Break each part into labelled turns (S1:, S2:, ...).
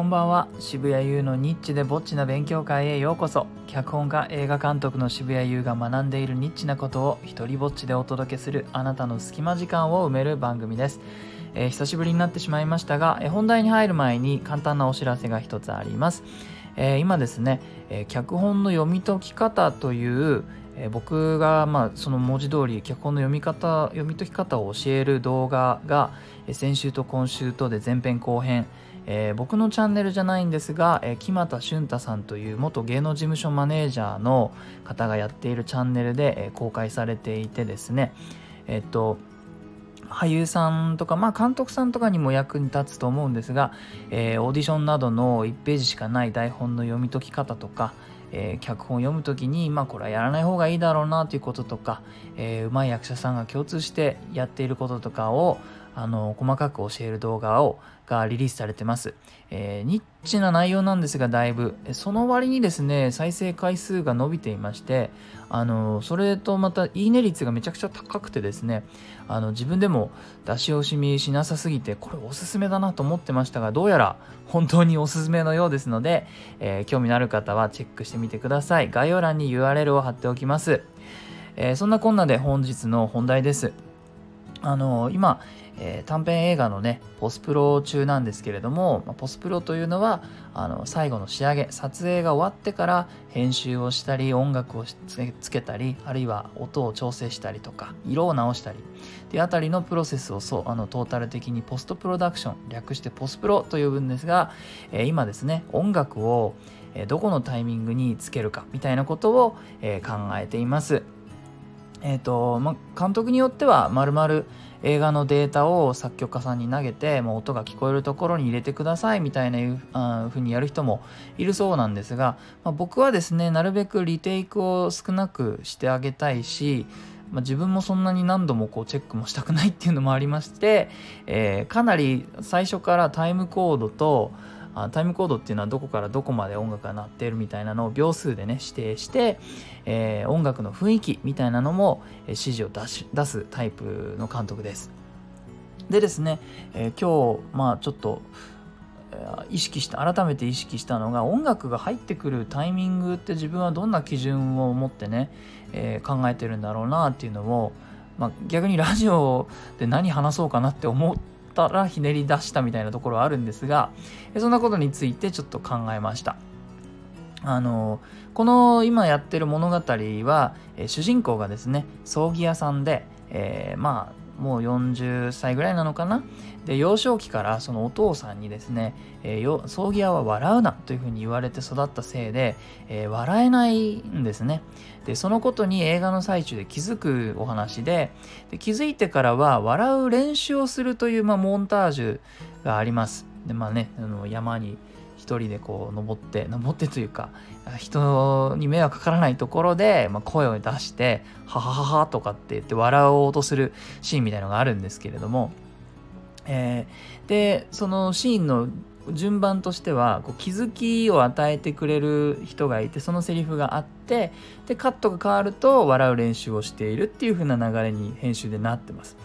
S1: こんばんは。渋谷優のニッチでぼっちな勉強会へようこそ。脚本家映画監督の渋谷優が学んでいるニッチなことを一人ぼっちでお届けするあなたの隙間時間を埋める番組です、えー久しぶりになってしまいましたが、え本題に入る前に簡単なお知らせが一つあります、えー今ですね、えー脚本の読み解き方というえ僕がまあその文字通り脚本の読み方読み解き方を教える動画が先週と今週とで前編後編えー僕のチャンネルじゃないんですが、えー木俣俊太さんという元芸能事務所マネージャーの方がやっているチャンネルで、えー公開されていてですね。えっと俳優さんとか、まあ、監督さんとかにも役に立つと思うんですが、えーオーディションなどの1ページしかない台本の読み解き方とか、えー脚本を読むときに、まあ、これはやらない方がいいだろうなということとか、えー、上手い役者さんが共通してやっていることとかをあの細かく教える動画をがリリースされてます、えーニッチな内容なんですがだいぶ。その割にですね再生回数が伸びていましてあのそれとまたいいね率がめちゃくちゃ高くてですねあの自分でも出し惜しみしなさすぎてこれおすすめだなと思ってましたがどうやら本当におすすめのようですので、えー興味のある方はチェックしてみてください。概要欄に URL を貼っておきます、えーそんなこんなで本日の本題です。あの今、えー短編映画のねポスプロ中なんですけれども、まあポスプロというのはあの最後の仕上げ撮影が終わってから編集をしたり音楽をつけたりあるいは音を調整したりとか色を直したりっていうあたりのプロセスをそうあのトータル的にポストプロダクション略してポスプロと呼ぶんですが、えー今ですね音楽をどこのタイミングにつけるかみたいなことを、え考えています。えーとま、監督によってはまるまる映画のデータを作曲家さんに投げてもう音が聞こえるところに入れてくださいみたいなふうにやる人もいるそうなんですが、ま、僕はですねなるべくリテイクを少なくしてあげたいし、ま、自分もそんなに何度もこうチェックもしたくないっていうのもありまして、えーかなり最初からタイムコードとあタイムコードっていうのはどこからどこまで音楽が鳴ってるみたいなのを秒数でね指定して、えー音楽の雰囲気みたいなのも指示を出し出すタイプの監督です。でですね、えー今日まあちょっと意識した改めて意識したのが音楽が入ってくるタイミングって自分はどんな基準を持ってね、えー考えてるんだろうなっていうのを、まあ、逆にラジオで何話そうかなって思ったらひねり出したみたいなところはあるんですがそんなことについてちょっと考えました。あのこの今やってる物語は、え主人公がですね葬儀屋さんで、えーまあもう40歳ぐらいなのかな？で幼少期からそのお父さんにですね、えー葬儀屋は笑うなというふうに言われて育ったせいで、えー笑えないんですね。でそのことに映画の最中で気づくお話でで気づいてからは笑う練習をするという、まあ、モンタージュがあります。でまあねあの山に一人でこう登って登ってというか人に迷惑かからないところで、まあ、声を出して「はははは」とかって言って笑おうとするシーンみたいのがあるんですけれども、えーでそのシーンの順番としてはこう気づきを与えてくれる人がいてそのセリフがあってでカットが変わると笑う練習をしているっていう風な流れに編集でなってます。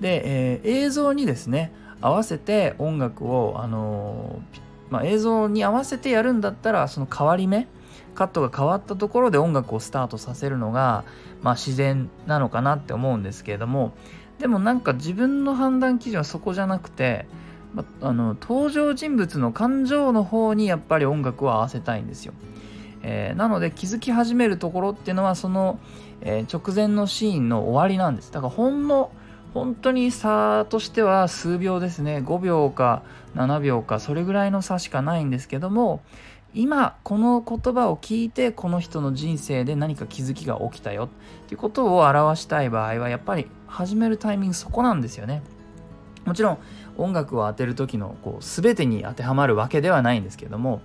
S1: で、えー映像にですね合わせて音楽を、あのーまあ、映像に合わせてやるんだったらその変わり目カットが変わったところで音楽をスタートさせるのが、まあ、自然なのかなって思うんですけれどもでもなんか自分の判断基準はそこじゃなくて、まあの登場人物の感情の方にやっぱり音楽を合わせたいんですよ。えーなので気づき始めるところっていうのはその、えー直前のシーンの終わりなんですだからほんの本当に差としては数秒ですね。5秒か7秒かそれぐらいの差しかないんですけども今この言葉を聞いてこの人の人生で何か気づきが起きたよ。っていうことを表したい場合はやっぱり始めるタイミングそこなんですよね。もちろん音楽を当てる時のこう全てに当てはまるわけではないんですけども。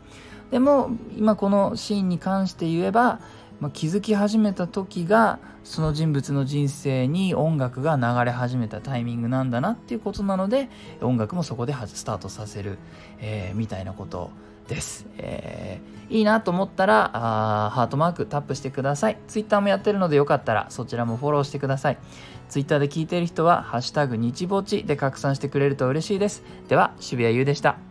S1: でも今このシーンに関して言えば、まあ、気づき始めた時がその人物の人生に音楽が流れ始めたタイミングなんだなっていうことなので音楽もそこでスタートさせる、えーみたいなことです、えーいいなと思ったらあーハートマークタップしてください。Twitter もやってるのでよかったらそちらもフォローしてください。Twitter で聞いている人は「ハッシュタグ日ぼち」で拡散してくれると嬉しいです。では渋谷優でした。